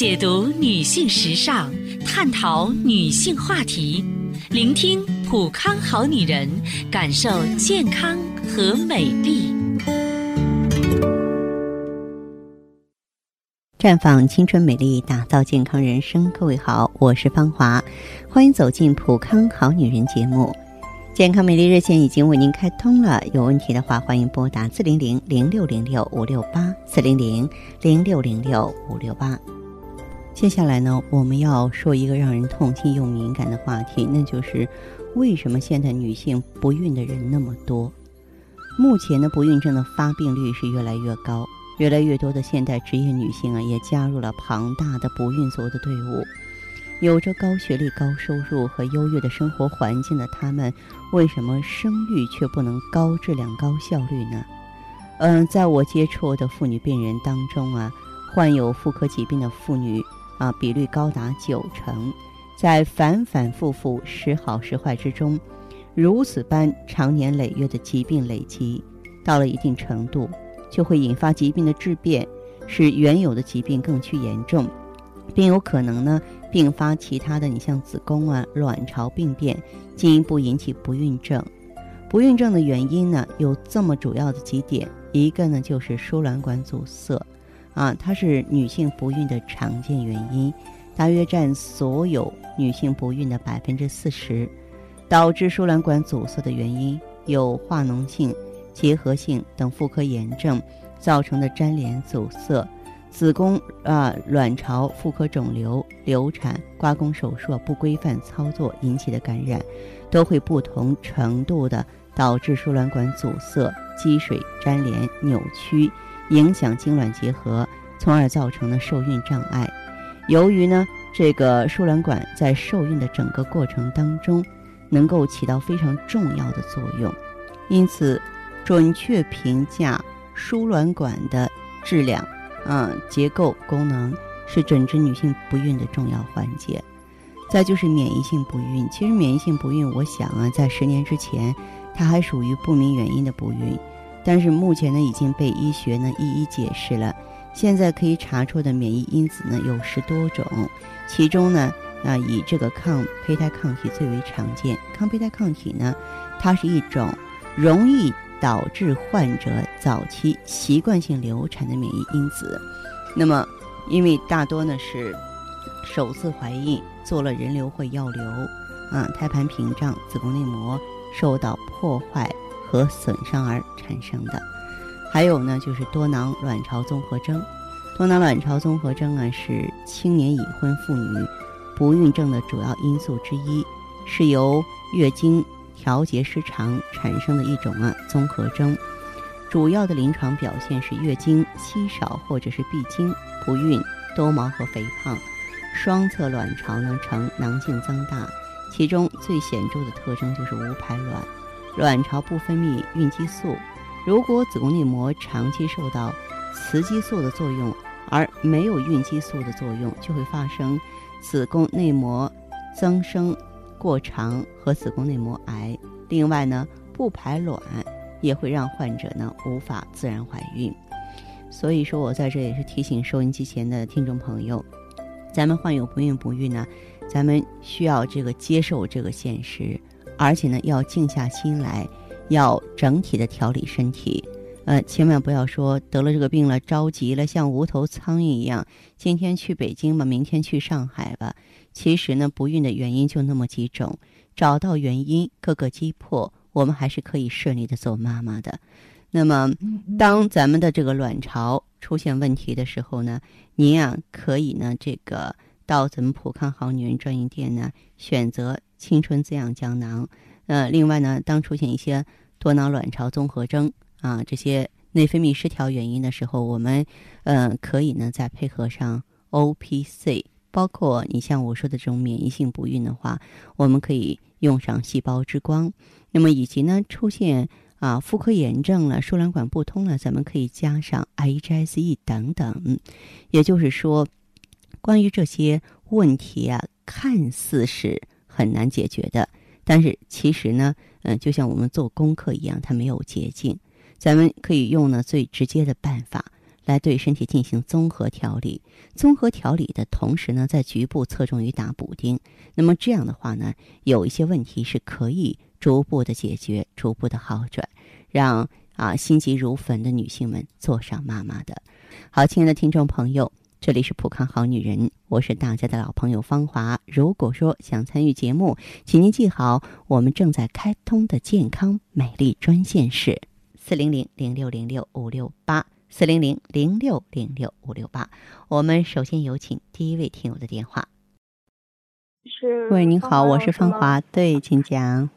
解读女性时尚，探讨女性话题，聆听普康好女人，感受健康和美丽。绽放青春美丽，打造健康人生。各位好，我是芳华，欢迎走进普康好女人节目。健康美丽热线已经为您开通了，有问题的话欢迎拨打四零零零六零六五六八四零零零六零六五六八。接下来呢，我们要说一个让人痛心又敏感的话题，那就是为什么现在女性不孕的人那么多？目前的不孕症的发病率是越来越高，越来越多的现代职业女性啊，也加入了庞大的不孕族的队伍。有着高学历、高收入和优越的生活环境的她们，为什么生育却不能高质量、高效率呢？嗯，在我接触的妇女病人当中啊，患有妇科疾病的妇女。啊，比率高达九成，在反反复复、时好时坏之中，如此般长年累月的疾病累积，到了一定程度，就会引发疾病的质变，使原有的疾病更趋严重，并有可能呢并发其他的，你像子宫啊、卵巢病变，进一步引起不孕症。不孕症的原因呢有这么主要的几点，一个呢就是输卵管阻塞。啊，它是女性不孕的常见原因，大约占所有女性不孕的百分之四十。导致输卵管阻塞的原因有化脓性、结核性等妇科炎症造成的粘连阻塞，子宫啊、卵巢妇科肿瘤、流产、刮宫手术不规范操作引起的感染，都会不同程度的导致输卵管阻塞、积水、粘连、扭曲。影响精卵结合，从而造成了受孕障碍。由于呢，这个输卵管在受孕的整个过程当中，能够起到非常重要的作用，因此，准确评价输卵管的质量、啊结构、功能，是诊治女性不孕的重要环节。再就是免疫性不孕，其实免疫性不孕，我想啊，在十年之前，它还属于不明原因的不孕。但是目前呢，已经被医学呢一一解释了。现在可以查出的免疫因子呢有十多种，其中呢啊以这个抗胚胎抗体最为常见。抗胚胎抗体呢，它是一种容易导致患者早期习惯性流产的免疫因子。那么，因为大多呢是首次怀孕做了人流或药流，啊胎盘屏障、子宫内膜受到破坏。和损伤而产生的，还有呢，就是多囊卵巢综合征。多囊卵巢综合征啊，是青年已婚妇女不孕症的主要因素之一，是由月经调节失常产生的一种啊综合征。主要的临床表现是月经稀少或者是闭经、不孕、多毛和肥胖，双侧卵巢呢呈囊性增大，其中最显著的特征就是无排卵。卵巢不分泌孕激素，如果子宫内膜长期受到雌激素的作用，而没有孕激素的作用，就会发生子宫内膜增生过长和子宫内膜癌。另外呢，不排卵也会让患者呢无法自然怀孕。所以说我在这也是提醒收音机前的听众朋友，咱们患有不孕不育呢，咱们需要这个接受这个现实。而且呢，要静下心来，要整体的调理身体，呃，千万不要说得了这个病了着急了，像无头苍蝇一样，今天去北京吧，明天去上海吧。其实呢，不孕的原因就那么几种，找到原因，各个击破，我们还是可以顺利的做妈妈的。那么，当咱们的这个卵巢出现问题的时候呢，您啊可以呢这个到咱们普康好女人专营店呢选择。青春滋养胶囊，呃，另外呢，当出现一些多囊卵巢综合征啊，这些内分泌失调原因的时候，我们呃可以呢再配合上 O P C，包括你像我说的这种免疫性不孕的话，我们可以用上细胞之光。那么以及呢出现啊妇科炎症了、输卵管不通了，咱们可以加上 H S E 等等。也就是说，关于这些问题啊，看似是。很难解决的，但是其实呢，嗯，就像我们做功课一样，它没有捷径。咱们可以用呢最直接的办法来对身体进行综合调理。综合调理的同时呢，在局部侧重于打补丁。那么这样的话呢，有一些问题是可以逐步的解决，逐步的好转，让啊心急如焚的女性们做上妈妈的。好，亲爱的听众朋友。这里是普康好女人，我是大家的老朋友芳华。如果说想参与节目，请您记好，我们正在开通的健康美丽专线是四零零零六零六五六八四零零零六零六五六八。我们首先有请第一位听友的电话。是，喂，您好，我是芳华，对，请讲。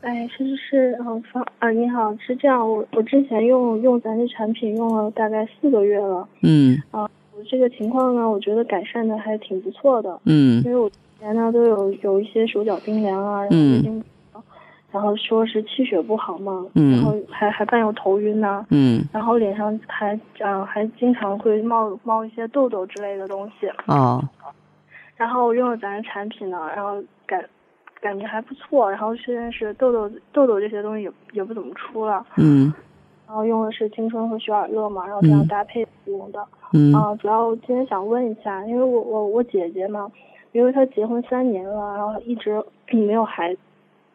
哎，是是是，嗯，芳啊，你好，是这样，我我之前用用咱这产品用了大概四个月了，嗯，啊。这个情况呢，我觉得改善的还挺不错的。嗯，因为我之前呢都有有一些手脚冰凉啊，然后已经，然后说是气血不好嘛，嗯，然后还还伴有头晕呐，嗯，然后脸上还啊还经常会冒冒一些痘痘之类的东西。哦，然后我用了咱的产品呢，然后感感觉还不错，然后现在是痘痘痘痘这些东西也也不怎么出了。嗯。然后用的是青春和雪尔乐嘛，然后这样搭配用的。嗯。啊，主要今天想问一下，因为我我我姐姐嘛，因为她结婚三年了，然后一直没有孩子。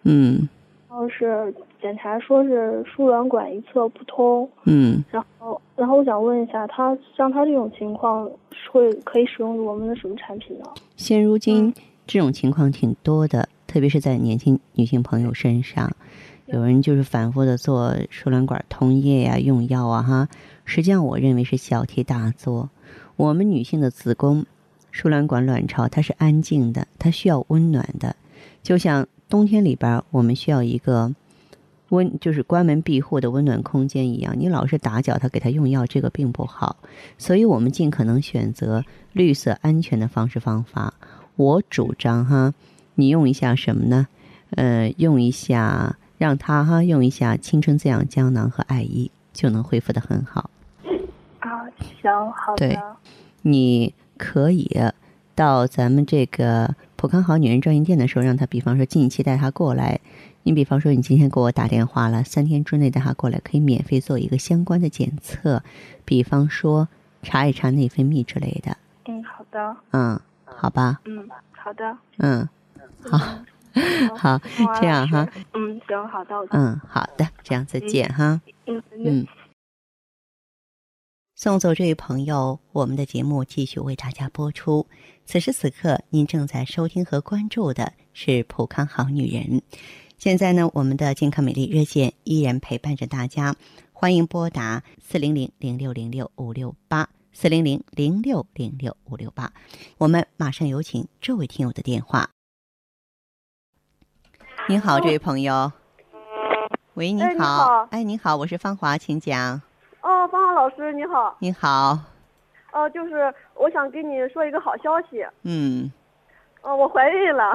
嗯。然后是检查说是输卵管一侧不通。嗯。然后然后我想问一下，她像她这种情况会可以使用我们的什么产品呢？现如今这种情况挺多的，特别是在年轻女性朋友身上。有人就是反复的做输卵管通液呀，用药啊，哈，实际上我认为是小题大做。我们女性的子宫、输卵管、卵巢，它是安静的，它需要温暖的，就像冬天里边我们需要一个温，就是关门闭户的温暖空间一样。你老是打搅它，给它用药，这个并不好。所以我们尽可能选择绿色、安全的方式方法。我主张哈，你用一下什么呢？呃，用一下。让他哈用一下青春滋养胶囊和艾依，就能恢复的很好。啊，行，好的。你可以到咱们这个普康好女人专营店的时候，让他比方说近期带他过来。你比方说你今天给我打电话了，三天之内带他过来，可以免费做一个相关的检测，比方说查一查内分泌之类的。嗯，好的。嗯，好吧。嗯，好的。嗯，好。好，这样哈。嗯，行，好的。嗯，好的，这样再见哈。嗯嗯。送走这位朋友，我们的节目继续为大家播出。此时此刻，您正在收听和关注的是《普康好女人》。现在呢，我们的健康美丽热线依然陪伴着大家，欢迎拨打四零零零六零六五六八四零零零六零六五六八。我们马上有请这位听友的电话。您好，这位朋友。喂，你好。哎，你好，我是芳华，请讲。哦，芳华老师，你好。你好。哦，就是我想跟你说一个好消息。嗯。哦，我怀孕了。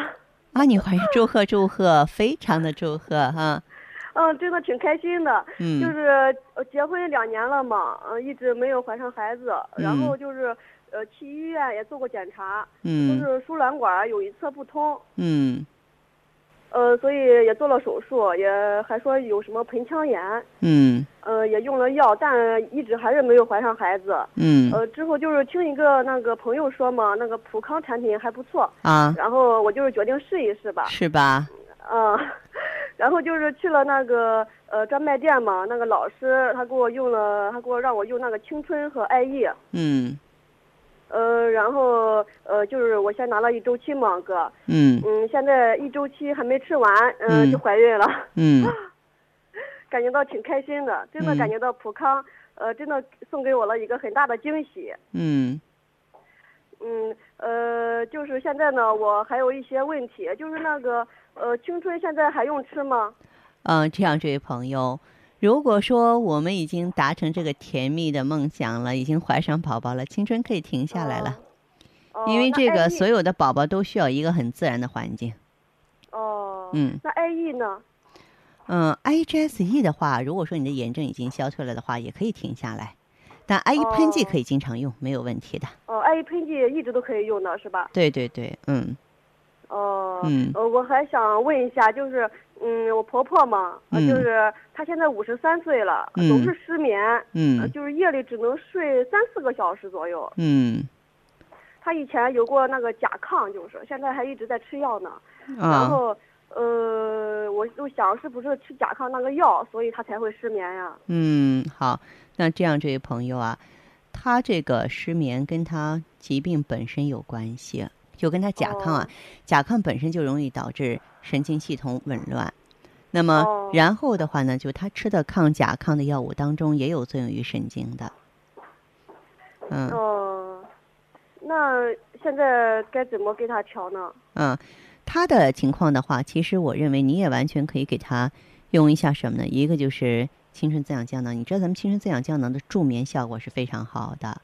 啊，你怀孕，祝贺祝贺，非常的祝贺哈。嗯，真的挺开心的。嗯。就是结婚两年了嘛，嗯，一直没有怀上孩子，然后就是呃去医院也做过检查，嗯，就是输卵管有一侧不通。嗯。呃，所以也做了手术，也还说有什么盆腔炎。嗯。呃，也用了药，但一直还是没有怀上孩子。嗯。呃，之后就是听一个那个朋友说嘛，那个普康产品还不错。啊。然后我就是决定试一试吧。是吧？嗯。然后就是去了那个呃专卖店嘛，那个老师他给我用了，他给我让我用那个青春和爱意。嗯。呃，然后呃，就是我先拿了一周期嘛，哥。嗯。嗯，现在一周期还没吃完，嗯，就怀孕了。嗯。感觉到挺开心的，真的感觉到普康，呃，真的送给我了一个很大的惊喜。嗯。嗯，呃，就是现在呢，我还有一些问题，就是那个呃，青春现在还用吃吗？嗯，这样，这位朋友。如果说我们已经达成这个甜蜜的梦想了，已经怀上宝宝了，青春可以停下来了，因为这个所有的宝宝都需要一个很自然的环境。哦。嗯。那 I E 呢？嗯，I G S E 的话，如果说你的炎症已经消退了的话，也可以停下来。但 I E 喷剂可以经常用，没有问题的。哦，I E 喷剂一直都可以用的是吧？对对对，嗯。哦，嗯呃，我还想问一下，就是，嗯，我婆婆嘛，呃嗯就是她现在五十三岁了，嗯总是失眠，呃嗯就是夜里只能睡三四个小时左右。嗯她以前有过那个甲亢，就是现在还一直在吃药呢。然啊，后，呃，我就想是不是吃甲亢那个药，所以他才会失眠呀？嗯，好，那这样这位朋友啊，他这个失眠跟他疾病本身有关系，就跟他甲亢啊，哦甲亢本身就容易导致神经系统紊乱。那么，哦然后的话呢，就他吃的抗甲亢的药物当中也有作用于神经的。嗯哦、那现在该怎么给他调呢？嗯，他的情况的话，其实我认为你也完全可以给他用一下什么呢？一个就是青春滋养胶囊，你知道咱们青春滋养胶囊的助眠效果是非常好的。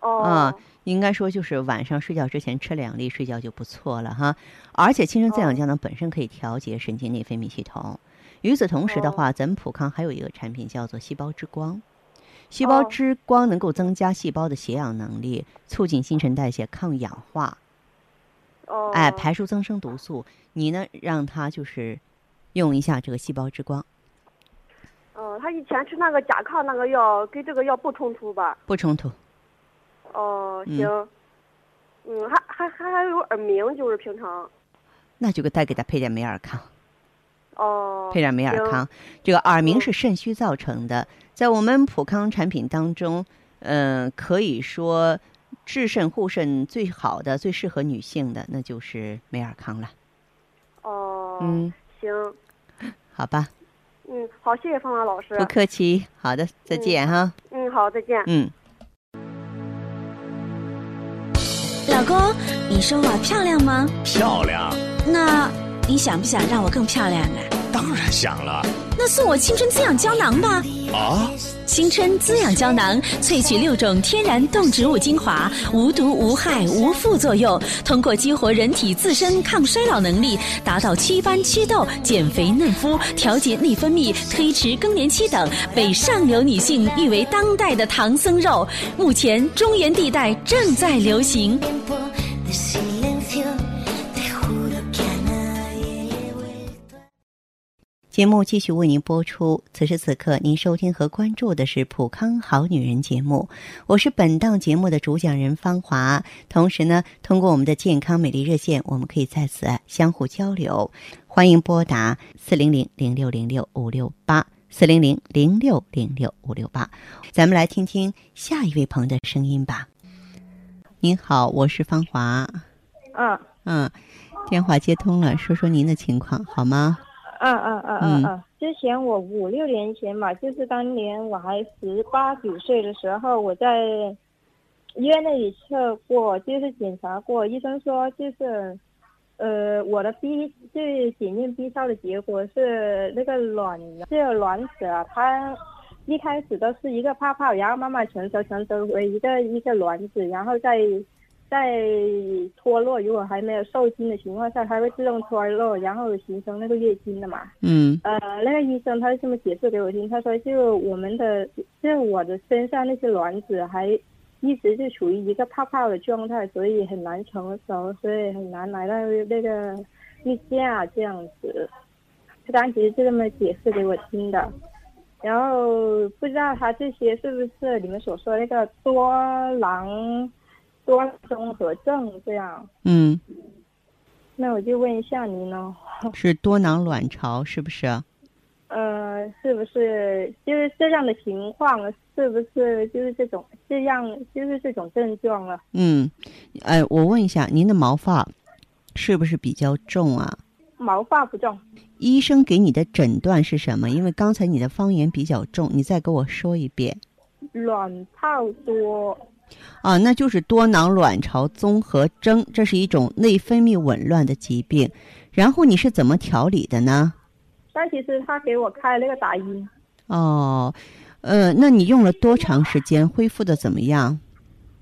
哦，啊应该说就是晚上睡觉之前吃两粒，睡觉就不错了哈。而且青春滋养哦胶囊本身可以调节神经内分泌系统。与此同时的话，咱们普康还有一个产品叫做细胞之光。细胞哦之光能够增加细胞的携氧能力，促进新陈代谢、抗氧化，哦，哎，排出增生毒素。你呢，让他就是用一下这个细胞之光，哦，他以前吃那个甲亢那个药，跟这个药不冲突吧？不冲突。哦，嗯行。嗯，还还还还有耳鸣，就是平常。那就给再给他配点美尔康。哦。配点美尔康。这个耳鸣嗯是肾虚造成的，在我们普康产品当中，嗯、可以说治肾护肾最好的、最适合女性的，那就是美尔康了。哦。嗯，行。好吧，嗯，好，谢谢芳华老师。不客气。好的，再见哈。嗯，好，再见。嗯。老公，你说我漂亮吗？漂亮，那你想不想让我更漂亮啊？当然想了那送我青春滋养胶囊吧。啊！青春滋养胶囊萃取六种天然动植物精华，无毒无害无副作用，通过激活人体自身抗衰老能力，达到祛斑祛痘、减肥嫩肤、调节内分泌、推迟更年期等，被上流女性誉为当代的唐僧肉。目前中原地带正在流行。节目继续为您播出。此时此刻，您收听和关注的是《普康好女人》节目，我是本档节目的主讲人芳华。同时呢，通过我们的健康美丽热线，我们可以在此相互交流。欢迎拨打四零零零六零六五六八四零零零六零六五六八。咱们来听听下一位朋友的声音吧。您好，我是芳华。嗯嗯，电话接通了，说说您的情况好吗？嗯嗯嗯嗯嗯。嗯，之前我五六年前嘛，就是当年我还十八九岁的时候，我在医院那里测过，就是检查过，医生说就是，呃，我的 B 就是检验 B 超的结果是那个卵，这个卵子啊，它一开始都是一个泡泡，然后慢慢成熟成熟为一个一个卵子，然后再在脱落，如果还没有受精的情况下，它会自动脱落，然后形成那个月经的嘛。嗯呃，那个医生他是这么解释给我听，他说就我们的，就我的身上那些卵子还一直是处于一个泡泡的状态，所以很难成熟，所以很难来到那个例假这样子。他当时是这么解释给我听的。然后不知道他这些是不是你们所说的那个多囊多综合症这样？嗯，那我就问一下您呢，是多囊卵巢是不是？呃，是不是就是这样的情况？是不是就是这种这样就是这种症状了？嗯，哎，我问一下，您的毛发是不是比较重啊？毛发不重，医生给你的诊断是什么？因为刚才你的方言比较重，你再给我说一遍卵泡多，啊。那就是多囊卵巢综合征，这是一种内分泌紊乱的疾病。然后你是怎么调理的呢？但其实他给我开那个打阴，哦，呃，那你用了多长时间？恢复的怎么样？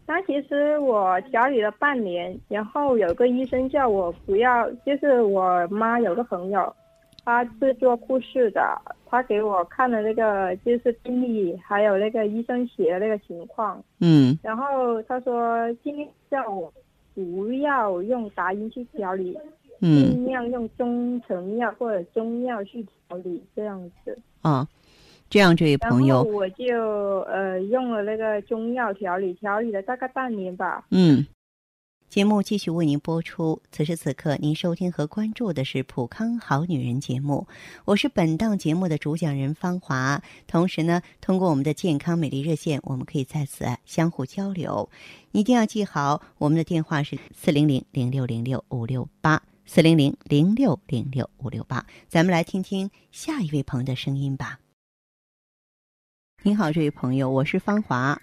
那其实我调理了半年，然后有个医生叫我不要，就是我妈有个朋友，她是做护士的，他给我看了那个就是病历，还有那个医生写的那个情况，嗯然后他说尽量叫我不要用达音去调理，嗯尽量用中成药或者中药去调理这样子。啊，这样这位朋友，我就呃用了那个中药调理，调理了大概半年吧。嗯。节目继续为您播出。此时此刻，您收听和关注的是《普康好女人》节目，我是本档节目的主讲人芳华。同时呢，通过我们的健康美丽热线，我们可以在此相互交流。一定要记好，我们的电话是四零零零六零六五六八，四零零零六零六五六八。咱们来听听下一位朋友的声音吧。您好，这位朋友，我是芳华。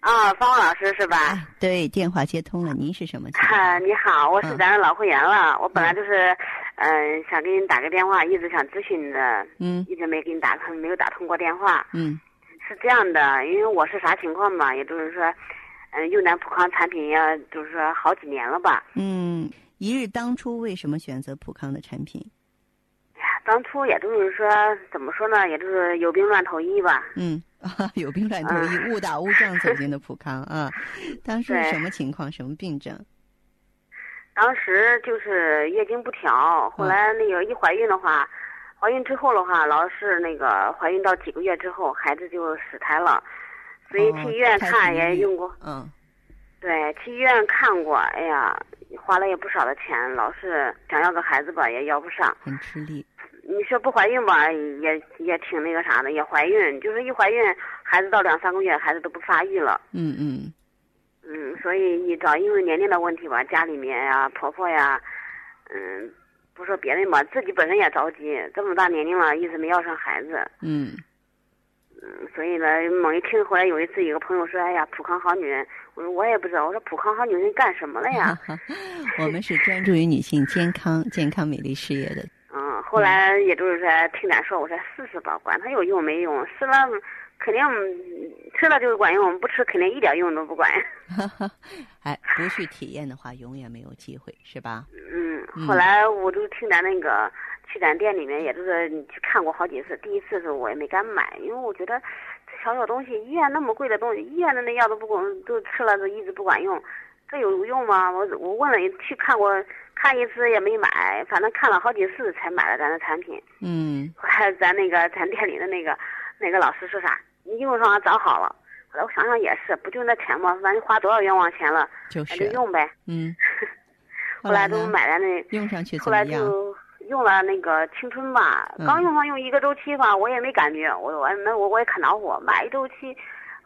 啊，方老师是吧？哎，对，电话接通了，您是什么情啊，况？你好，我是咱的老会员了。我本来嗯就是，嗯、想给你打个电话，一直想咨询的，嗯一直没给你打通，没有打通过电话。嗯是这样的，因为我是啥情况嘛，也就是说，嗯、用咱普康产品呀，就是说好几年了吧。嗯，一日当初为什么选择普康的产品？当初也就是说，怎么说呢，也就是有病乱投医吧。嗯，啊，有病乱投医，误打误撞 走进的普康啊。当时什么情况？什么病症？当时就是月经不调，后来那个一怀孕的话，怀孕之后的话，老是那个怀孕到几个月之后，孩子就死胎了，所以哦去医院看也用过，嗯对，去医院看过，哎呀，花了也不少的钱，老是想要个孩子吧，也要不上。很吃力。你说不怀孕吧，也也挺那个啥的，也怀孕，就是一怀孕，孩子到两三个月，孩子都不发育了。嗯嗯嗯，所以你找因为年龄的问题吧，家里面呀、婆婆呀，嗯，不说别人吧，自己本身也着急，这么大年龄了，一直没要上孩子，嗯嗯，所以呢，猛一听，后来有一次有个朋友说，哎呀，普康好女人，我说我也不知道，我说普康好女人干什么了呀？我们是专注于女性健康、健康美丽事业的。嗯，后来也就是说听咱说，我说试试吧，管它有用没用，试了肯定嗯吃了就是管用，不吃肯定一点用都不管。哎，不去体验的话，永远没有机会，是吧？嗯嗯，后来我就听咱那个去咱店里面，也就是去看过好几次。第一次的时候我也没敢买，因为我觉得这小小东西，医院那么贵的东西，医院的那药都不管，都吃了都一直不管用，这有用吗？我我问了去看过，看一次也没买，反正看了好几次才买了咱的产品。嗯后来咱那个咱店里的那个那个老师说啥，你用上早好了。后来我想想也是，不就那钱吗？反正花多少冤枉钱了，那就是就用呗。嗯。后来都？买了那用上去怎后？来就用了那个青春吧，嗯刚用上用一个周期吧，我也没感觉，我我那我我也可恼火，买一周期，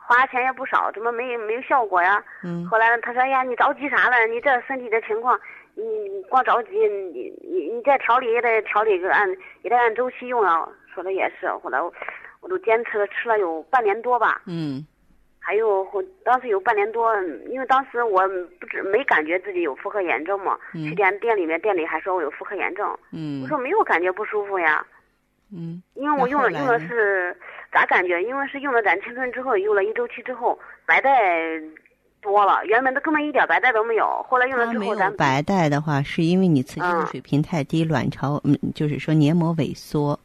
花钱也不少，怎么没没有效果呀？嗯后来，他说哎呀，你着急啥了？你这身体的情况，你你光着急，你你你再调理也得调理个按也得按周期用啊。说的也是，后来我我都坚持了吃了有半年多吧，嗯还有我当时有半年多，因为当时我不知没感觉自己有妇科炎症嘛，嗯去店店里面店里还说我有妇科炎症，嗯我说没有感觉不舒服呀，嗯因为我用了用的是咋感觉？因为是用了咱青春之后，用了一周期之后，白带多了，原本都根本一点白带都没有，后来用了之后咱白带的话，是因为你雌激素嗯水平太低，卵巢嗯，就是说黏膜萎缩。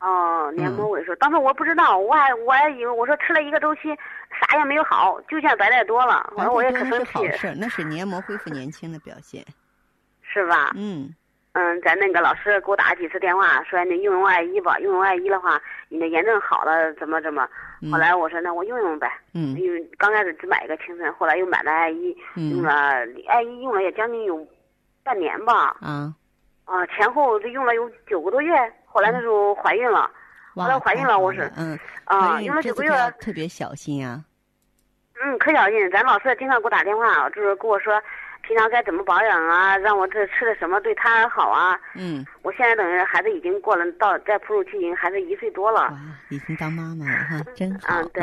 哦，黏膜嗯萎缩。当时我不知道，我还我还以为我说吃了一个周期，啥也没有好，就见白带多了，反正我也可生白带多那是好，事，那是黏膜恢复年轻的表现。是吧？嗯嗯，咱那个老师给我打了几次电话，说你用用艾依吧，用用艾依的话，你的炎症好了，怎么怎么。嗯后来我说那我用用呗，嗯因为刚开始只买一个青春，后来又买了艾依，用嗯了艾依用了也将近有半年吧，啊，啊前后就用了有九个多月，后来那时候怀孕了，哇后来怀孕了我是嗯啊用了九个月特别小心啊。嗯，可小心，咱老师经常给我打电话，就是跟我说平常该怎么保养啊，让我这吃的什么对胎儿好啊。嗯，我现在等于孩子已经过了到在哺乳期，已经孩子一岁多了，哇，已经当妈妈了哈，真好。嗯，对，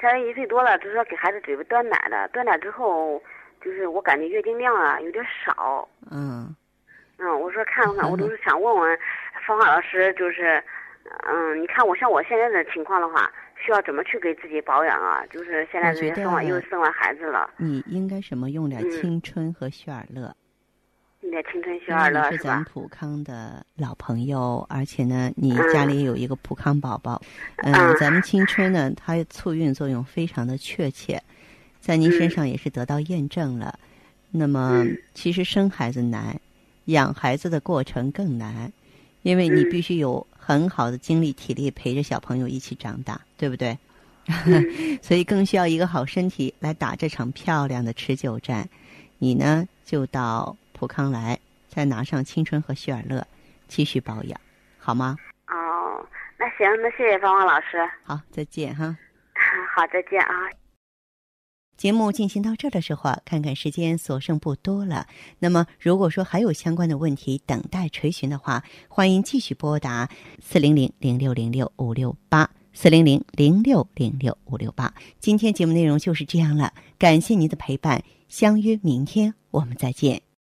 现在一岁多了，就是说给孩子准备端奶了，端奶之后，就是我感觉月经量啊有点少。嗯嗯，我说看看，我都是想问问方法老师，就是，嗯，你看我像我现在的情况的话，需要怎么去给自己保养啊？就是现在我觉得这生完又生完孩子了，你应该什么用点嗯青春和雪尔乐。用点青春学因为儿了是你是咱们？普康的老朋友，而且呢，你嗯家里有一个普康宝宝。嗯，嗯咱们青春呢，它促孕作用非常的确切。在您身嗯上也是得到验证了。那么，嗯其实生孩子难，养孩子的过程更难，因为你嗯必须有很好的精力、体力陪着小朋友一起长大，对不对？嗯 所以更需要一个好身体来打这场漂亮的持久战。你呢，就到普康来，再拿上青春和血尔乐，继续保养，好吗？哦，那行，那谢谢芳芳老师，好，再见哈。好，再见啊。节目进行到这儿的时候啊，看看时间所剩不多了。那么，如果说还有相关的问题等待垂询的话，欢迎继续拨打四零零零六零六五六八四零零零六零六五六八。今天节目内容就是这样了，感谢您的陪伴，相约明天我们再见。